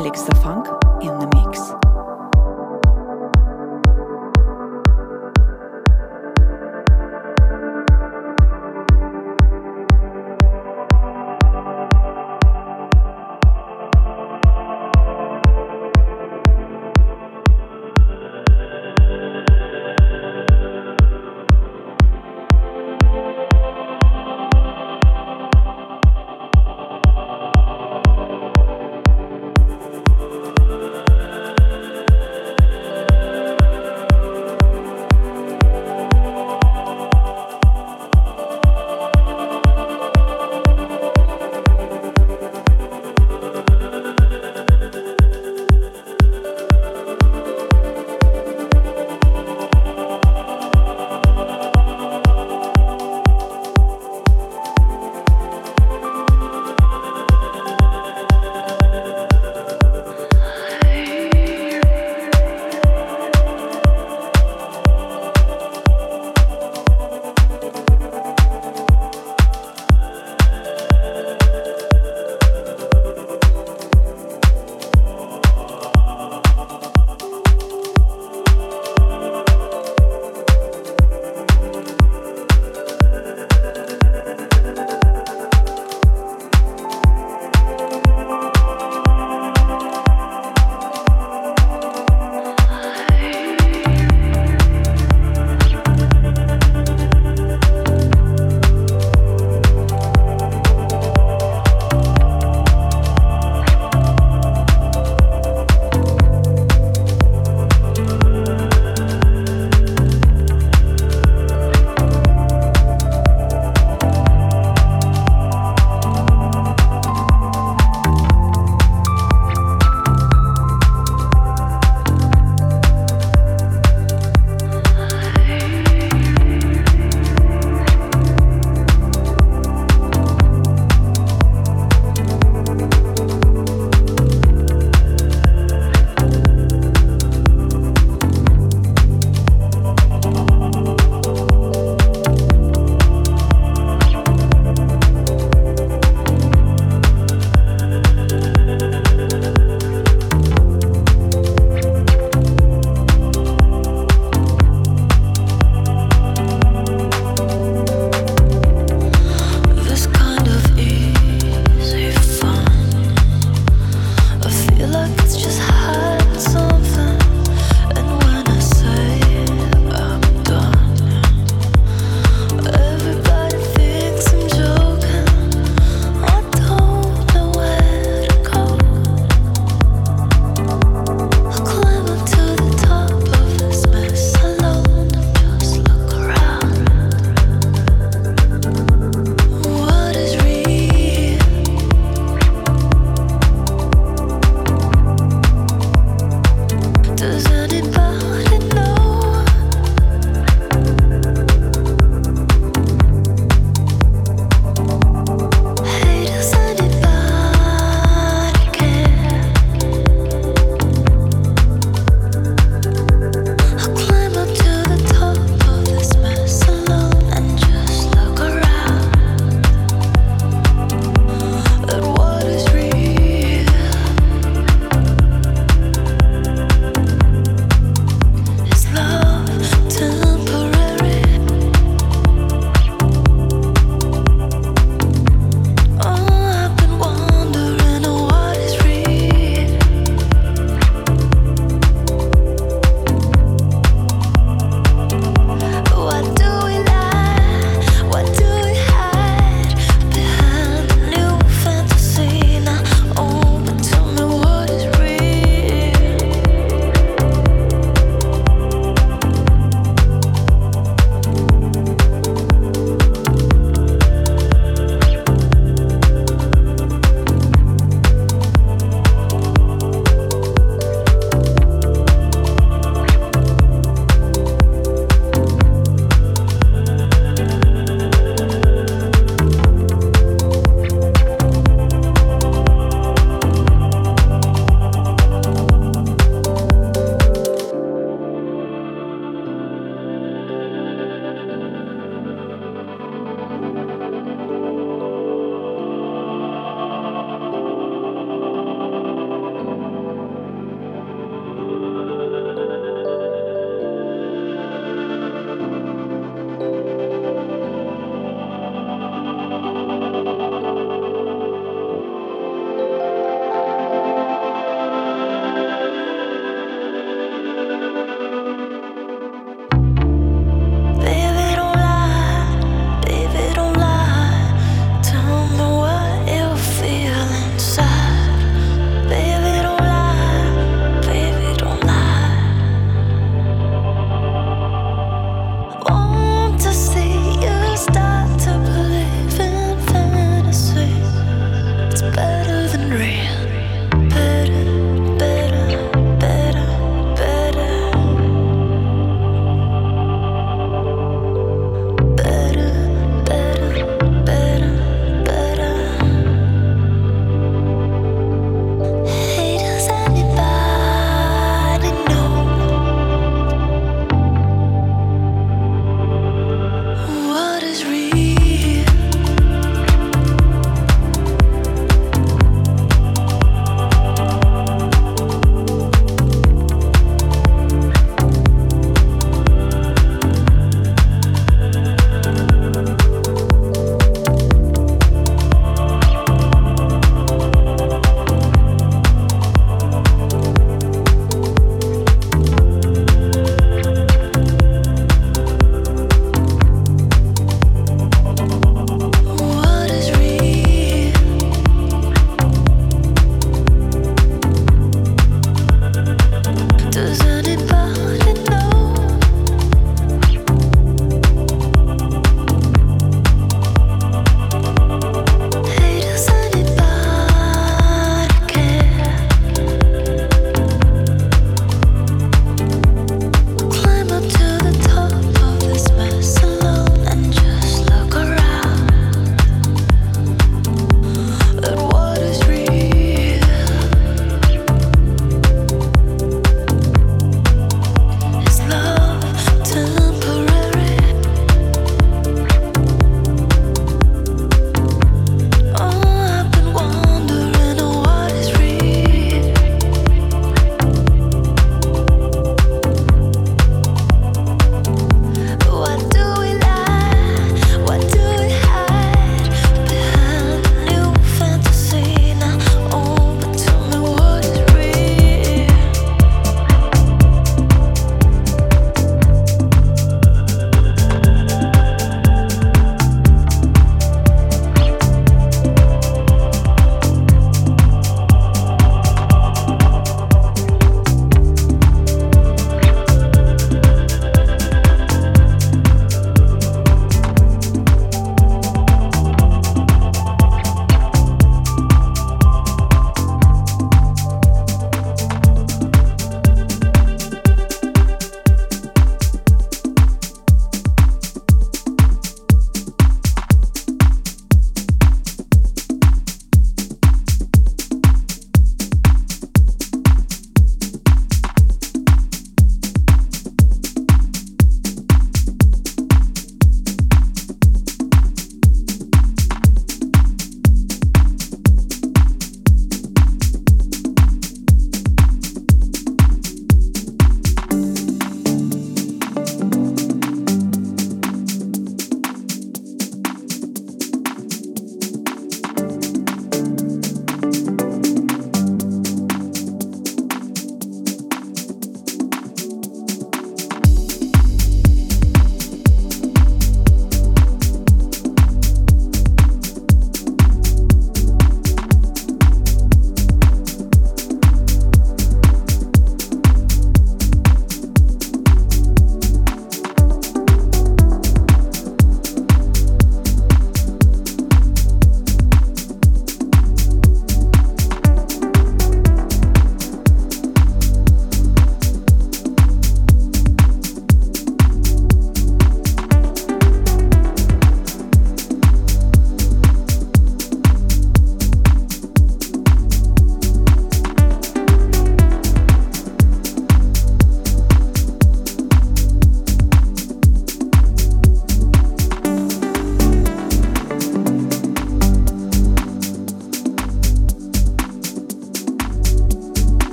The Funk in the mix.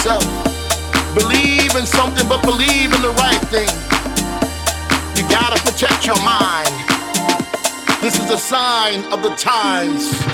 yourself. Believe in something, but believe in the right thing. You gotta protect your mind. This is a sign of the times.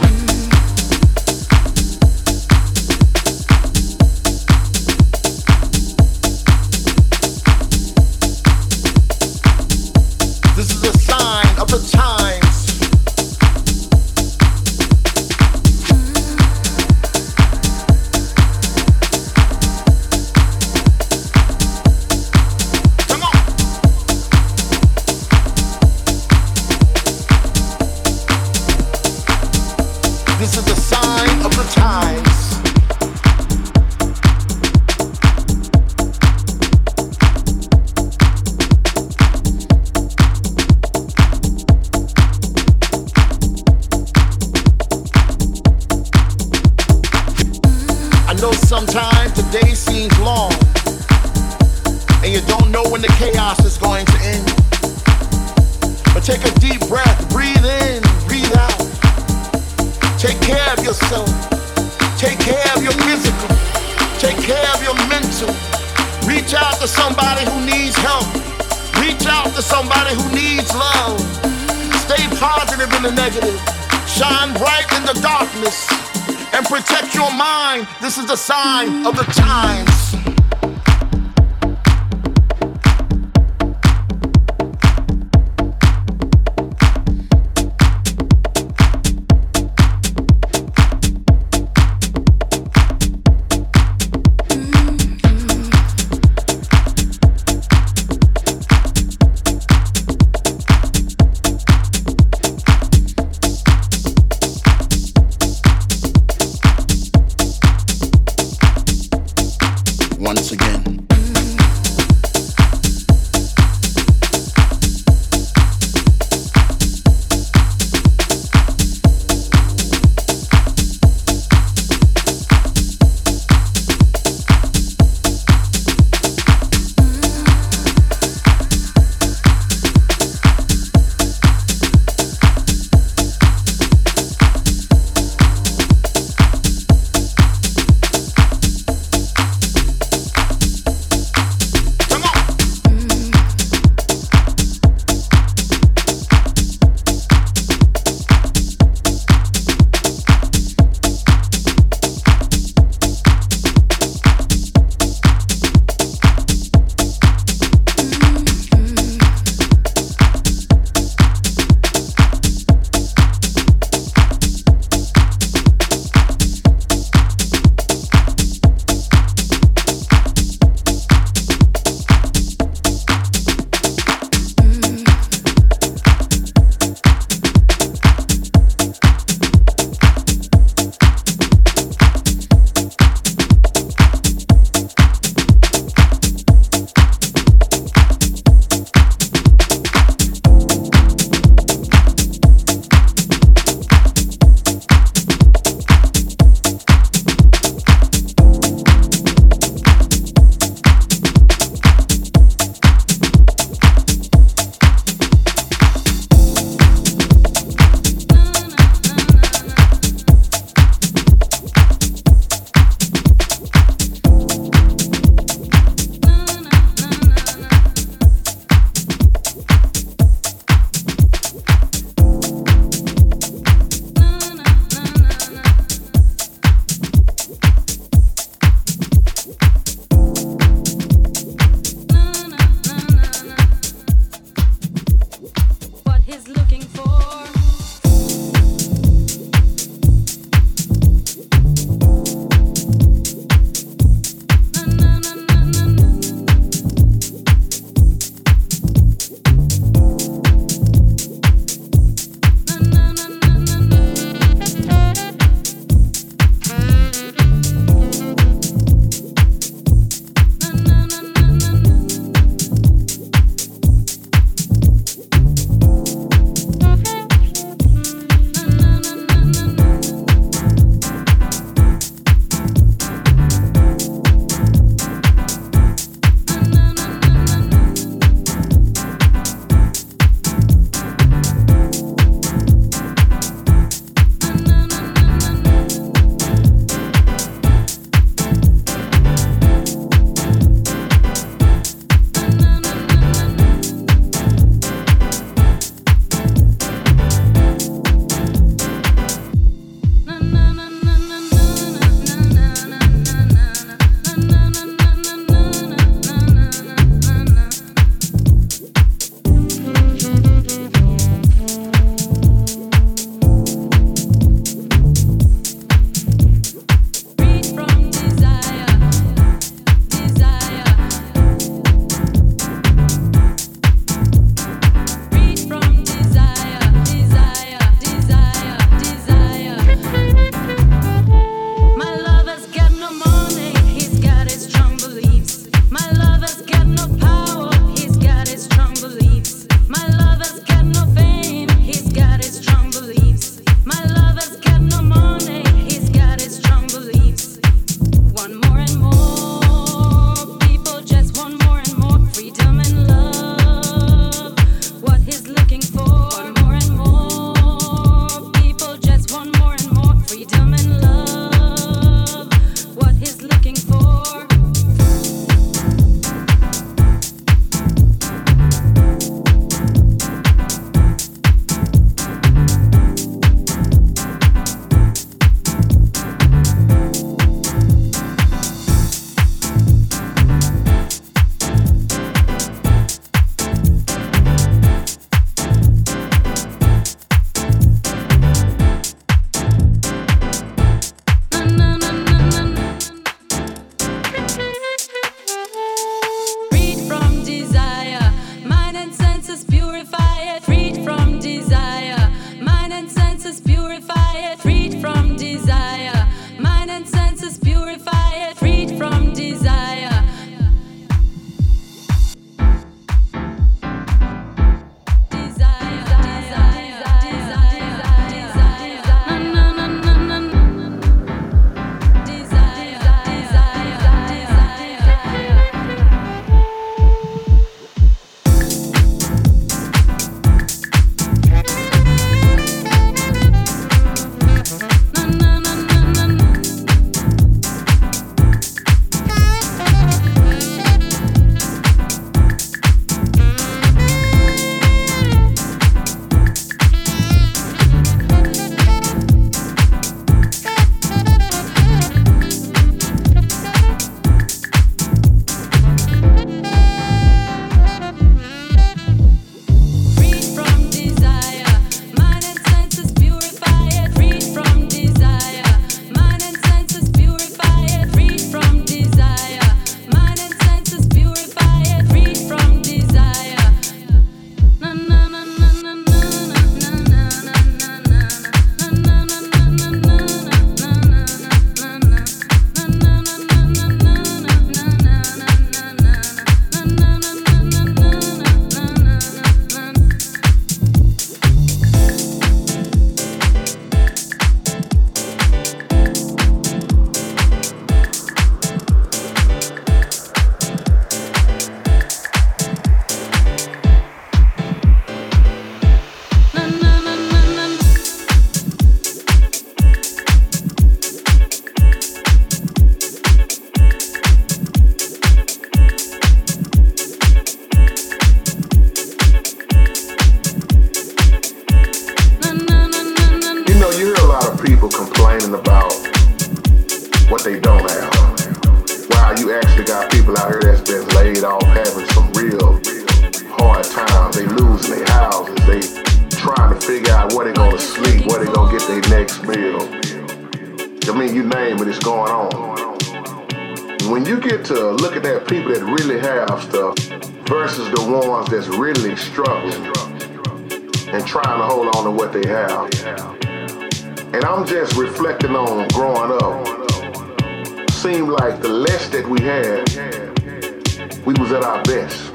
We was at our best.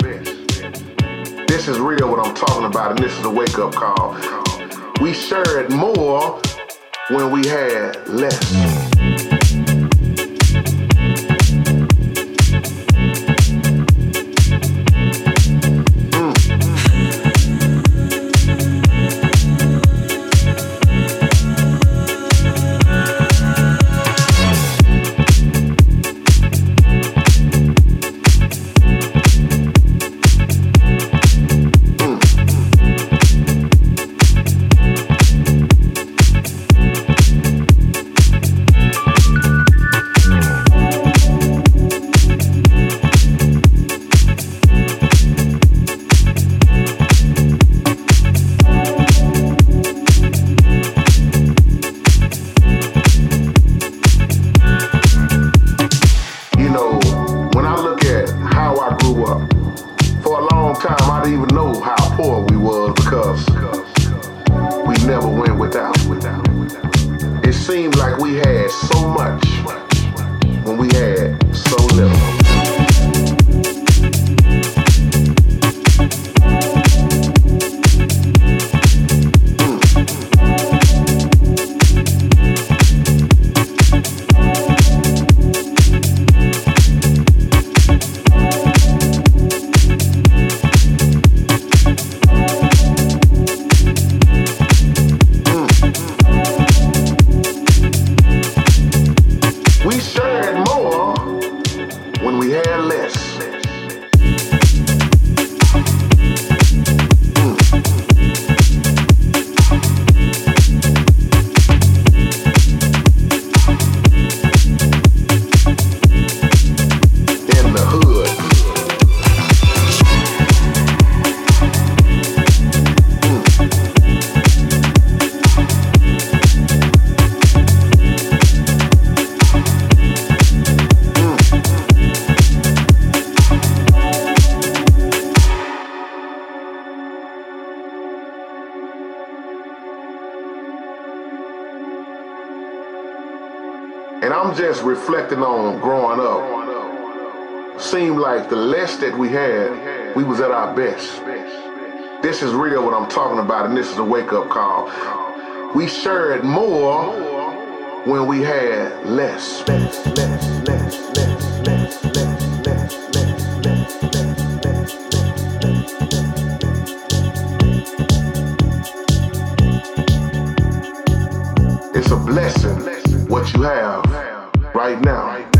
This is real what I'm talking about, and this is a wake-up call. We shared more when we had less. Reflecting on growing up, seemed like the less that we had, we was at our best. This is real what I'm talking about, and this is a wake-up call. We shared more when we had less, less. It's a blessing what you have right now.